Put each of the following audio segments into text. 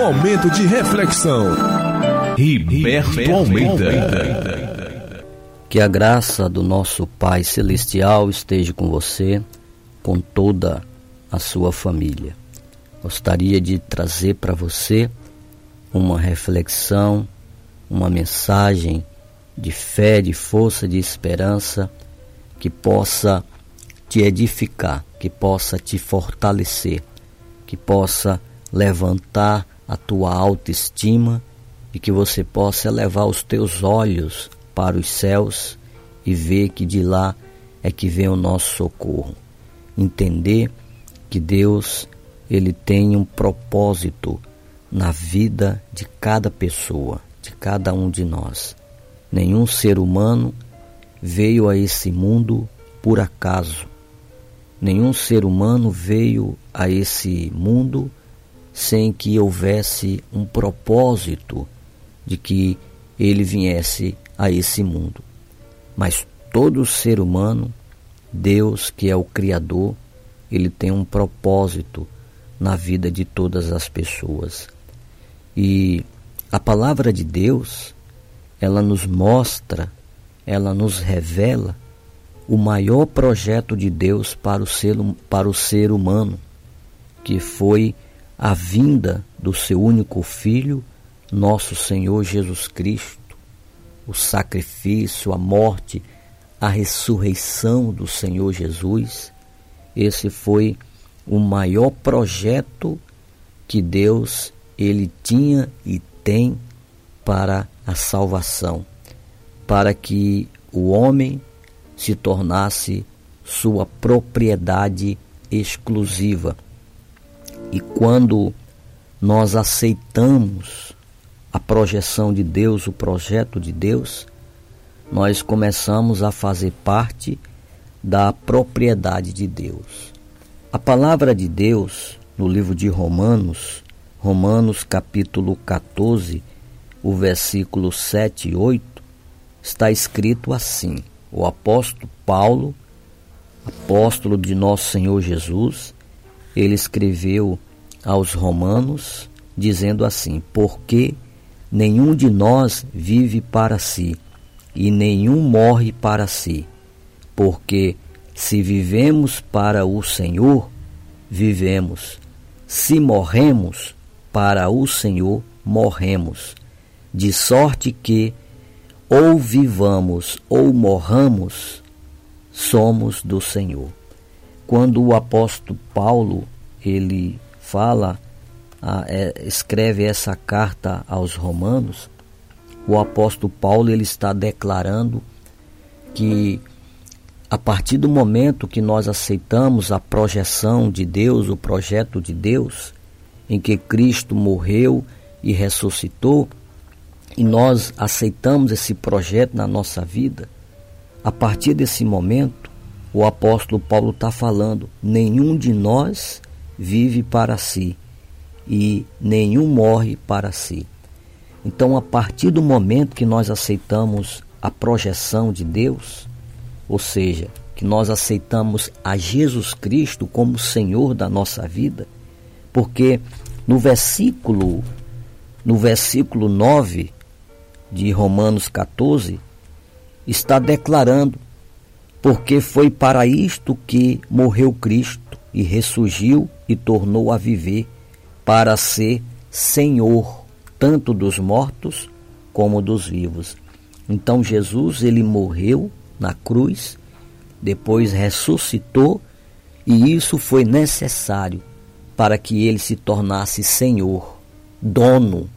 Momento de reflexão. Riberto Almeida. Que a graça do nosso Pai Celestial esteja com você, com toda a sua família. Gostaria de trazer para você uma reflexão, uma mensagem de fé, de força, de esperança que possa te edificar, que possa te fortalecer, que possa levantar a tua autoestima e que você possa elevar os teus olhos para os céus e ver que de lá é que vem o nosso socorro. Entender que Deus ele tem um propósito na vida de cada pessoa, de cada um de nós. Nenhum ser humano veio a esse mundo por acaso. Nenhum ser humano veio a esse mundo sem que houvesse um propósito de que ele viesse a esse mundo. Mas todo ser humano, Deus, que é o Criador, ele tem um propósito na vida de todas as pessoas. E a palavra de Deus, ela nos mostra, ela nos revela o maior projeto de Deus para o ser, para o ser humano, que foi a vinda do seu único Filho, nosso Senhor Jesus Cristo, o sacrifício, a morte, a ressurreição do Senhor Jesus. Esse foi o maior projeto que Deus ele tinha e tem para a salvação, para que o homem se tornasse sua propriedade exclusiva e quando nós aceitamos a projeção de Deus, o projeto de Deus, nós começamos a fazer parte da propriedade de Deus. A palavra de Deus, no livro de Romanos, Romanos capítulo 14, o versículo 7 e 8, está escrito assim: O apóstolo Paulo, apóstolo de nosso Senhor Jesus, ele escreveu aos Romanos, dizendo assim: Porque nenhum de nós vive para si, e nenhum morre para si. Porque se vivemos para o Senhor, vivemos. Se morremos para o Senhor, morremos. De sorte que, ou vivamos ou morramos, somos do Senhor quando o apóstolo Paulo ele fala, é, escreve essa carta aos Romanos, o apóstolo Paulo ele está declarando que a partir do momento que nós aceitamos a projeção de Deus, o projeto de Deus, em que Cristo morreu e ressuscitou, e nós aceitamos esse projeto na nossa vida, a partir desse momento, o apóstolo Paulo está falando: nenhum de nós vive para si e nenhum morre para si. Então, a partir do momento que nós aceitamos a projeção de Deus, ou seja, que nós aceitamos a Jesus Cristo como Senhor da nossa vida, porque no versículo no versículo 9 de Romanos 14 está declarando porque foi para isto que morreu Cristo e ressurgiu e tornou a viver, para ser Senhor tanto dos mortos como dos vivos. Então Jesus ele morreu na cruz, depois ressuscitou e isso foi necessário para que ele se tornasse Senhor, dono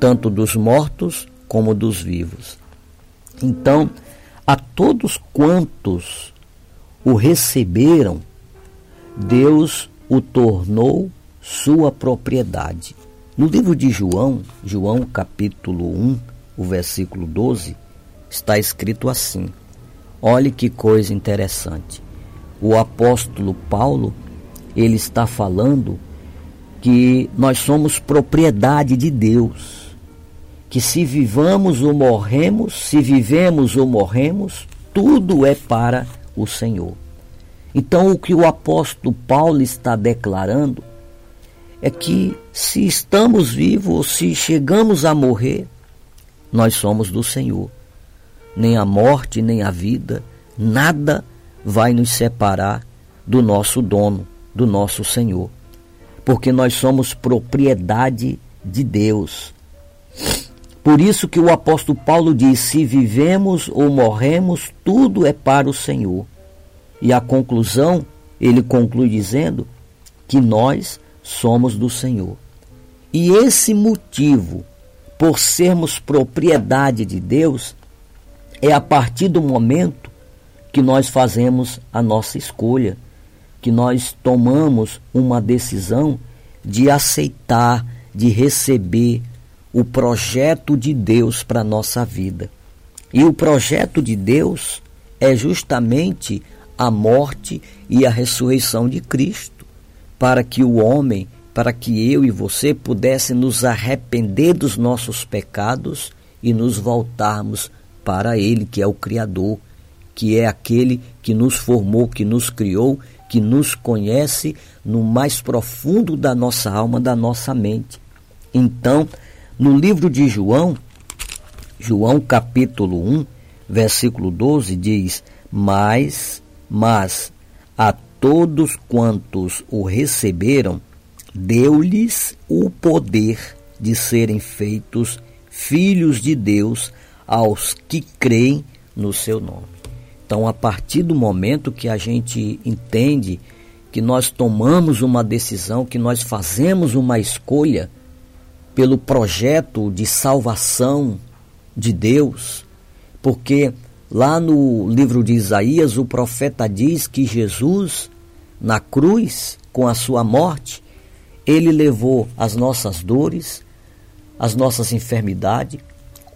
tanto dos mortos como dos vivos. Então, a todos quantos o receberam, Deus o tornou sua propriedade. No livro de João, João capítulo 1, o versículo 12, está escrito assim: Olhe que coisa interessante. O apóstolo Paulo, ele está falando que nós somos propriedade de Deus que se vivamos ou morremos, se vivemos ou morremos, tudo é para o Senhor. Então, o que o apóstolo Paulo está declarando é que se estamos vivos ou se chegamos a morrer, nós somos do Senhor. Nem a morte, nem a vida, nada vai nos separar do nosso dono, do nosso Senhor. Porque nós somos propriedade de Deus. Por isso que o apóstolo Paulo diz: se vivemos ou morremos, tudo é para o Senhor. E a conclusão, ele conclui dizendo que nós somos do Senhor. E esse motivo, por sermos propriedade de Deus, é a partir do momento que nós fazemos a nossa escolha, que nós tomamos uma decisão de aceitar, de receber o projeto de Deus para a nossa vida. E o projeto de Deus é justamente a morte e a ressurreição de Cristo, para que o homem, para que eu e você pudesse nos arrepender dos nossos pecados e nos voltarmos para Ele, que é o Criador, que é aquele que nos formou, que nos criou, que nos conhece no mais profundo da nossa alma, da nossa mente. Então, no livro de João, João capítulo 1, versículo 12 diz: Mas mas a todos quantos o receberam, deu-lhes o poder de serem feitos filhos de Deus aos que creem no seu nome. Então, a partir do momento que a gente entende que nós tomamos uma decisão, que nós fazemos uma escolha pelo projeto de salvação de Deus, porque Lá no livro de Isaías, o profeta diz que Jesus, na cruz, com a sua morte, ele levou as nossas dores, as nossas enfermidades,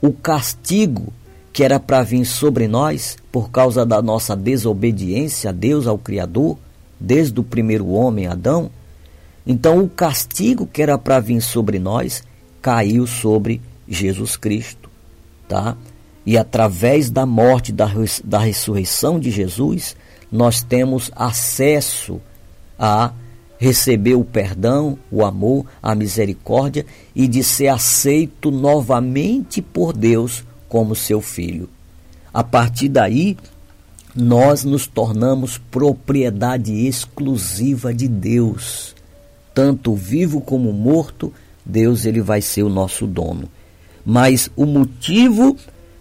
o castigo que era para vir sobre nós por causa da nossa desobediência a Deus, ao Criador, desde o primeiro homem, Adão. Então, o castigo que era para vir sobre nós caiu sobre Jesus Cristo, tá? E através da morte, da, da ressurreição de Jesus, nós temos acesso a receber o perdão, o amor, a misericórdia e de ser aceito novamente por Deus como seu filho. A partir daí, nós nos tornamos propriedade exclusiva de Deus. Tanto vivo como morto, Deus ele vai ser o nosso dono. Mas o motivo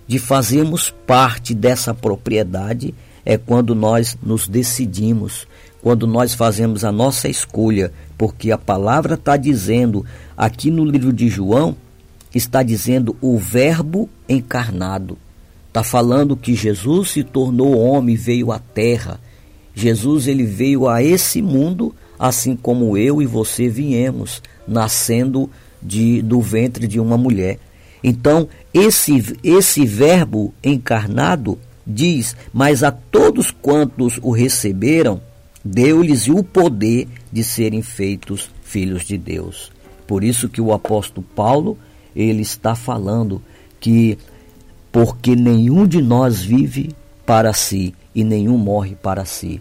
de fazermos parte dessa propriedade é quando nós nos decidimos, quando nós fazemos a nossa escolha, porque a palavra está dizendo, aqui no livro de João, está dizendo o Verbo encarnado. Está falando que Jesus se tornou homem, veio à terra. Jesus ele veio a esse mundo, assim como eu e você viemos, nascendo de, do ventre de uma mulher. Então, esse, esse verbo encarnado diz: Mas a todos quantos o receberam, deu-lhes o poder de serem feitos filhos de Deus. Por isso que o apóstolo Paulo, ele está falando que porque nenhum de nós vive para si e nenhum morre para si.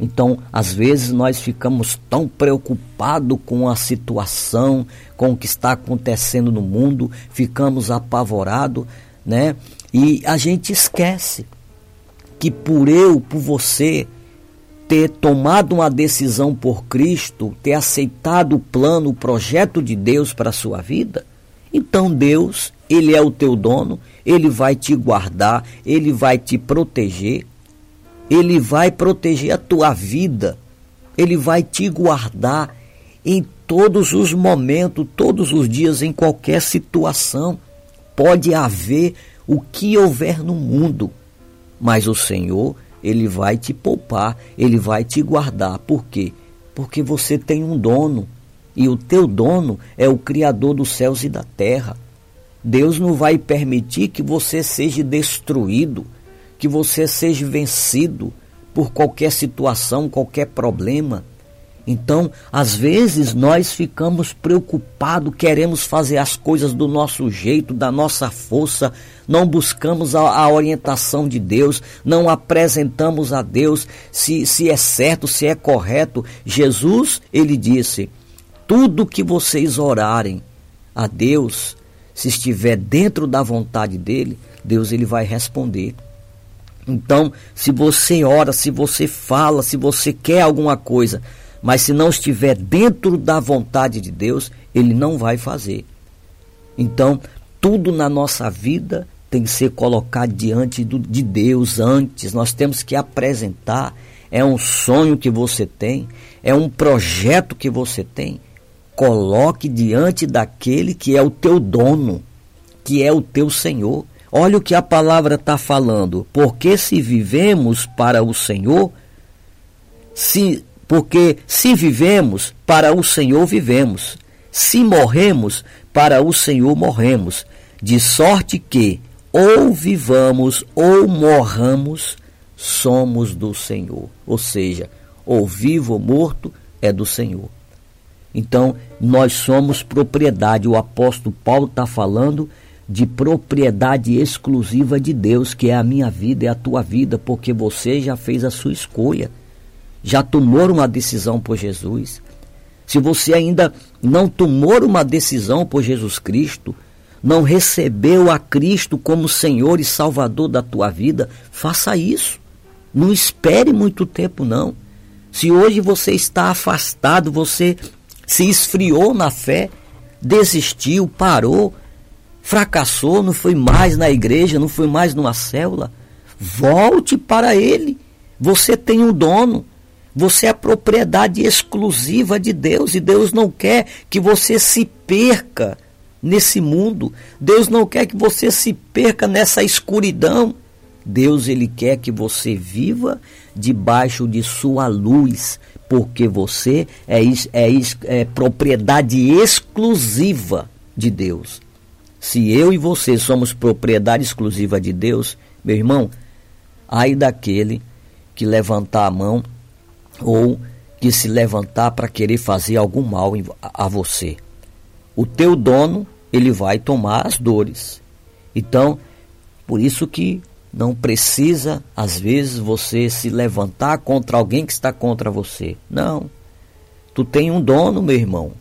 Então, às vezes nós ficamos tão preocupados com a situação, com o que está acontecendo no mundo, ficamos apavorados, né? E a gente esquece que por eu, por você ter tomado uma decisão por Cristo, ter aceitado o plano, o projeto de Deus para a sua vida, então Deus, ele é o teu dono, ele vai te guardar, ele vai te proteger, ele vai proteger a tua vida, Ele vai te guardar em todos os momentos, todos os dias, em qualquer situação. Pode haver o que houver no mundo, mas o Senhor, Ele vai te poupar, Ele vai te guardar. Por quê? Porque você tem um dono, e o teu dono é o Criador dos céus e da terra. Deus não vai permitir que você seja destruído que você seja vencido por qualquer situação, qualquer problema. Então, às vezes nós ficamos preocupados, queremos fazer as coisas do nosso jeito, da nossa força, não buscamos a, a, orientação de Deus, não apresentamos a Deus se, se é certo, se é correto. Jesus, ele disse: tudo que vocês orarem a Deus, se estiver dentro da vontade dele, Deus ele vai responder. Então, se você ora, se você fala, se você quer alguma coisa, mas se não estiver dentro da vontade de Deus, ele não vai fazer. Então, tudo na nossa vida tem que ser colocado diante do, de Deus antes. Nós temos que apresentar. É um sonho que você tem, é um projeto que você tem coloque diante daquele que é o teu dono, que é o teu Senhor. Olha o que a palavra está falando. Porque se vivemos para o Senhor, se, porque se vivemos para o Senhor, vivemos. Se morremos, para o Senhor morremos. De sorte que, ou vivamos ou morramos, somos do Senhor. Ou seja, ou vivo ou morto é do Senhor. Então, nós somos propriedade. O apóstolo Paulo está falando de propriedade exclusiva de Deus, que é a minha vida e a tua vida, porque você já fez a sua escolha, já tomou uma decisão por Jesus. Se você ainda não tomou uma decisão por Jesus Cristo, não recebeu a Cristo como Senhor e Salvador da tua vida, faça isso. Não espere muito tempo, não. Se hoje você está afastado, você se esfriou na fé, desistiu, parou, fracassou, não foi mais na igreja, não foi mais numa célula, volte para Ele. Você tem um dono. Você é propriedade exclusiva de Deus e Deus não quer que você se perca nesse mundo. Deus não quer que você se perca nessa escuridão. Deus ele quer que você viva debaixo de sua luz, porque você é, é, é propriedade exclusiva de Deus. Se eu e você somos propriedade exclusiva de Deus, meu irmão, ai daquele que levantar a mão ou que se levantar para querer fazer algum mal a você. O teu dono, ele vai tomar as dores. Então, por isso que não precisa, às vezes, você se levantar contra alguém que está contra você. Não. Tu tem um dono, meu irmão.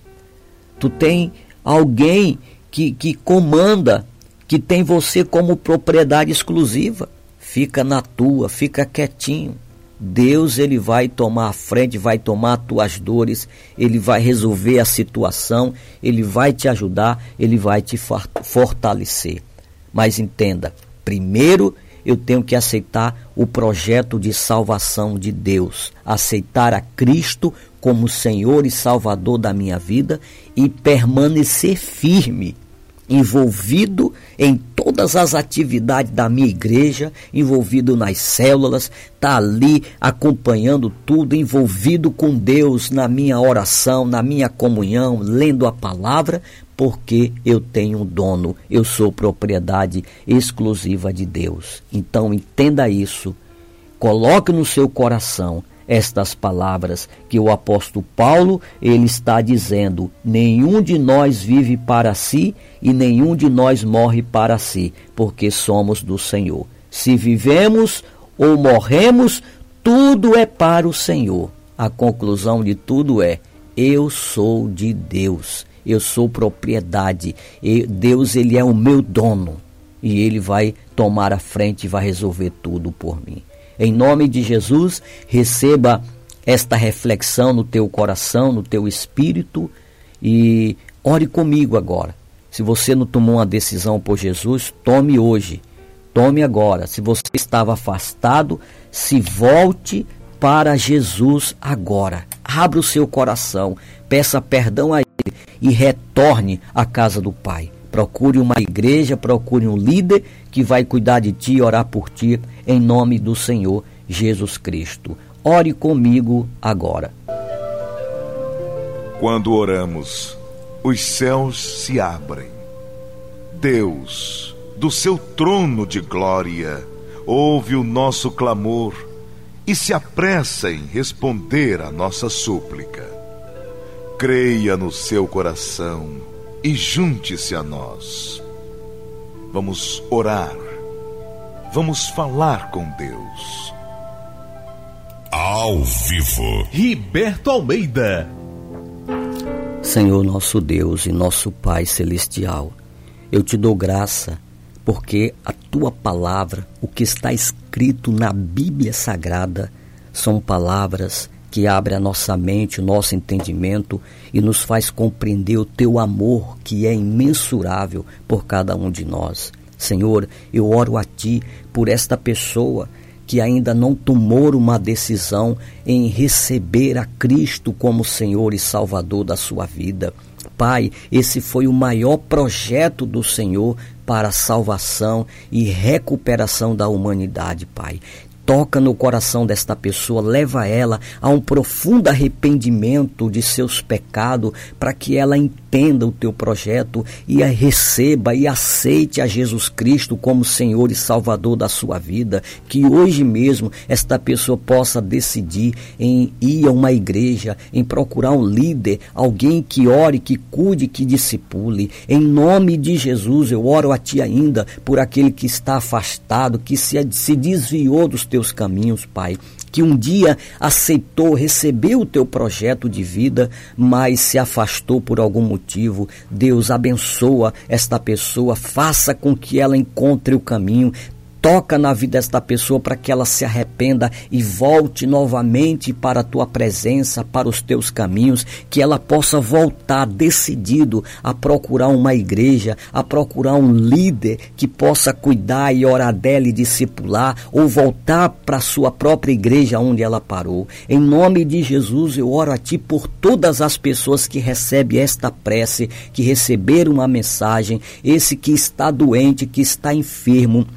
Tu tem alguém que, que comanda, que tem você como propriedade exclusiva. Fica na tua, fica quietinho. Deus ele vai tomar a frente, vai tomar as tuas dores, ele vai resolver a situação, ele vai te ajudar, ele vai te fortalecer. Mas entenda, primeiro eu tenho que aceitar o projeto de salvação de Deus, aceitar a Cristo como Senhor e Salvador da minha vida e permanecer firme envolvido em todas as atividades da minha igreja, envolvido nas células, tá ali acompanhando tudo, envolvido com Deus na minha oração, na minha comunhão, lendo a palavra, porque eu tenho um dono, eu sou propriedade exclusiva de Deus. Então entenda isso, coloque no seu coração estas palavras que o apóstolo Paulo ele está dizendo: nenhum de nós vive para si e nenhum de nós morre para si, porque somos do Senhor. Se vivemos ou morremos, tudo é para o Senhor. A conclusão de tudo é: eu sou de Deus. Eu sou propriedade. Deus ele é o meu dono e ele vai tomar a frente e vai resolver tudo por mim. Em nome de Jesus, receba esta reflexão no teu coração, no teu espírito e ore comigo agora. Se você não tomou uma decisão por Jesus, tome hoje. Tome agora. Se você estava afastado, se volte para Jesus agora. Abra o seu coração, peça perdão a Ele e retorne à casa do Pai. Procure uma igreja, procure um líder que vai cuidar de ti e orar por ti em nome do Senhor Jesus Cristo. Ore comigo agora. Quando oramos, os céus se abrem. Deus, do seu trono de glória, ouve o nosso clamor e se apressa em responder a nossa súplica. Creia no seu coração e junte-se a nós. Vamos orar Vamos falar com Deus. Ao vivo. Riberto Almeida. Senhor nosso Deus e nosso Pai celestial, eu te dou graça porque a tua palavra, o que está escrito na Bíblia Sagrada, são palavras que abrem a nossa mente, o nosso entendimento e nos faz compreender o teu amor que é imensurável por cada um de nós. Senhor, eu oro a ti por esta pessoa que ainda não tomou uma decisão em receber a Cristo como Senhor e Salvador da sua vida. Pai, esse foi o maior projeto do Senhor para a salvação e recuperação da humanidade, Pai toca no coração desta pessoa, leva ela a um profundo arrependimento de seus pecados, para que ela entenda o teu projeto e receba e aceite a Jesus Cristo como Senhor e Salvador da sua vida. Que hoje mesmo esta pessoa possa decidir em ir a uma igreja, em procurar um líder, alguém que ore, que cuide, que discipule. Em nome de Jesus, eu oro a ti ainda por aquele que está afastado, que se, se desviou dos teus caminhos, Pai. Que um dia aceitou, recebeu o teu projeto de vida, mas se afastou por algum motivo. Deus abençoa esta pessoa, faça com que ela encontre o caminho, toca na vida desta pessoa para que ela se arrependa e volte novamente para a tua presença, para os teus caminhos, que ela possa voltar decidido a procurar uma igreja, a procurar um líder que possa cuidar e orar dela e discipular, ou voltar para a sua própria igreja onde ela parou. Em nome de Jesus, eu oro a ti por todas as pessoas que recebem esta prece, que receberam uma mensagem, esse que está doente, que está enfermo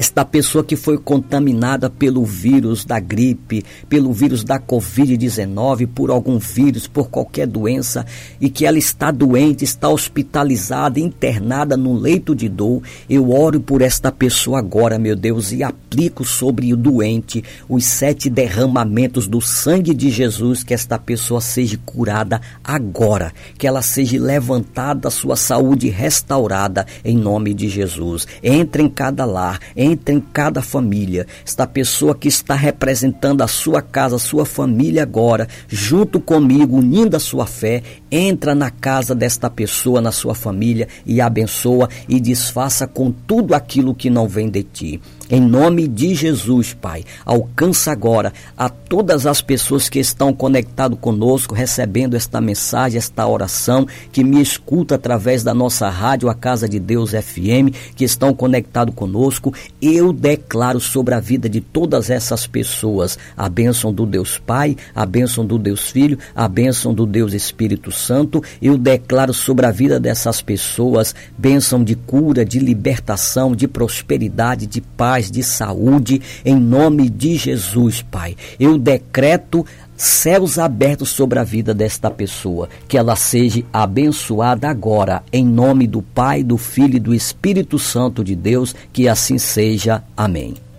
esta pessoa que foi contaminada pelo vírus da gripe, pelo vírus da Covid-19, por algum vírus, por qualquer doença, e que ela está doente, está hospitalizada, internada no leito de dor, eu oro por esta pessoa agora, meu Deus, e aplico sobre o doente os sete derramamentos do sangue de Jesus, que esta pessoa seja curada agora, que ela seja levantada, sua saúde restaurada, em nome de Jesus. Entre em cada lar, entra em cada família. Esta pessoa que está representando a sua casa, a sua família agora, junto comigo, unindo a sua fé, entra na casa desta pessoa, na sua família e abençoa e desfaça com tudo aquilo que não vem de ti. Em nome de Jesus, Pai, alcança agora a todas as pessoas que estão conectadas conosco, recebendo esta mensagem, esta oração, que me escuta através da nossa rádio, a Casa de Deus FM, que estão conectados conosco. Eu declaro sobre a vida de todas essas pessoas a bênção do Deus Pai, a bênção do Deus Filho, a bênção do Deus Espírito Santo. Eu declaro sobre a vida dessas pessoas bênção de cura, de libertação, de prosperidade, de paz paz, de saúde, em nome de Jesus, Pai. Eu decreto céus abertos sobre a vida desta pessoa, que ela seja abençoada agora, em nome do Pai, do Filho e do Espírito Santo de Deus, que assim seja. Amém.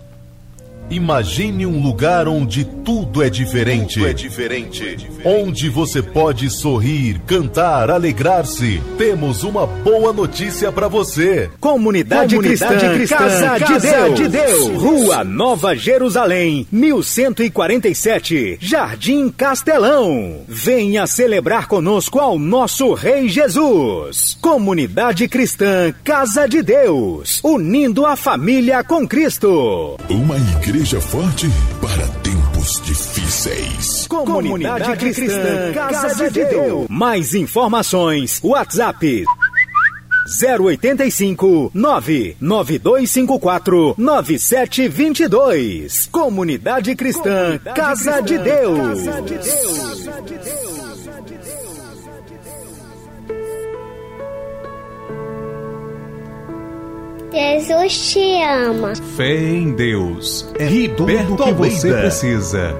Imagine um lugar onde tudo é diferente. Tudo é diferente. Onde você pode sorrir, cantar, alegrar-se. Temos uma boa notícia para você. Comunidade, Comunidade Cristã, Cristã, Casa, de, Deus. de Deus. Rua Nova Jerusalém, 1147, Jardim Castelão. Venha celebrar conosco ao nosso Rei Jesus. Comunidade Cristã, Casa de Deus, unindo a família com Cristo. Uma igreja Igreja forte para tempos difíceis. Comunidade, Comunidade Cristã, Casa de Deus. Mais informações, WhatsApp 085 99254 9722. Comunidade Cristã, Comunidade Casa, Cristã, de Deus. Casa de Deus. Jesus te ama. Fé em Deus é Riberto tudo o que Almeida. você precisa.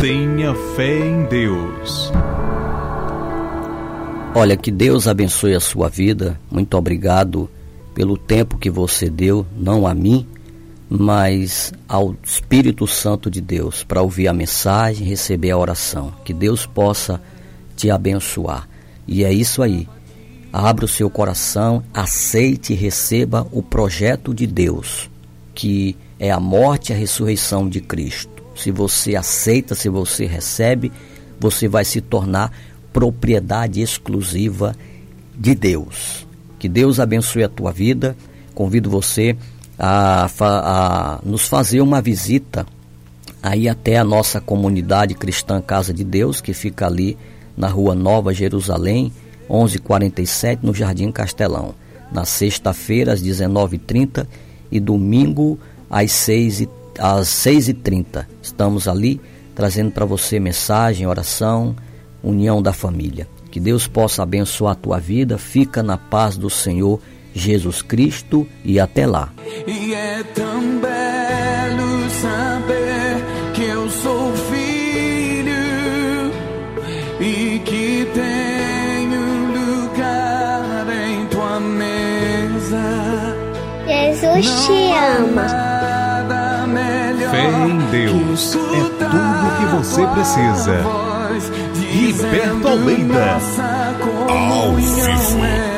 Tenha fé em Deus. Olha, que Deus abençoe a sua vida. Muito obrigado pelo tempo que você deu, não a mim, mas ao Espírito Santo de Deus, para ouvir a mensagem, receber a oração. Que Deus possa te abençoar. E é isso aí. Abra o seu coração, aceite e receba o projeto de Deus, que é a morte e a ressurreição de Cristo. se você aceita, se você recebe, você vai se tornar propriedade exclusiva de Deus. Que Deus abençoe a tua vida. Convido você a, a nos fazer uma visita aí até a nossa comunidade cristã Casa de Deus, que fica ali na Rua Nova Jerusalém, 1147, no Jardim Castelão. Na sexta-feira, às 19h30 e domingo, às 6h30 às 6h30. Estamos ali trazendo para você mensagem, oração, união da família. Que Deus possa abençoar a tua vida. Fica na paz do Senhor Jesus Cristo e até lá. E é tão belo saber que eu sou tenho lugar em tua mesa. Jesus te ama. Fé em Deus é tudo que você precisa. Liberto Almeida. Ao vivo.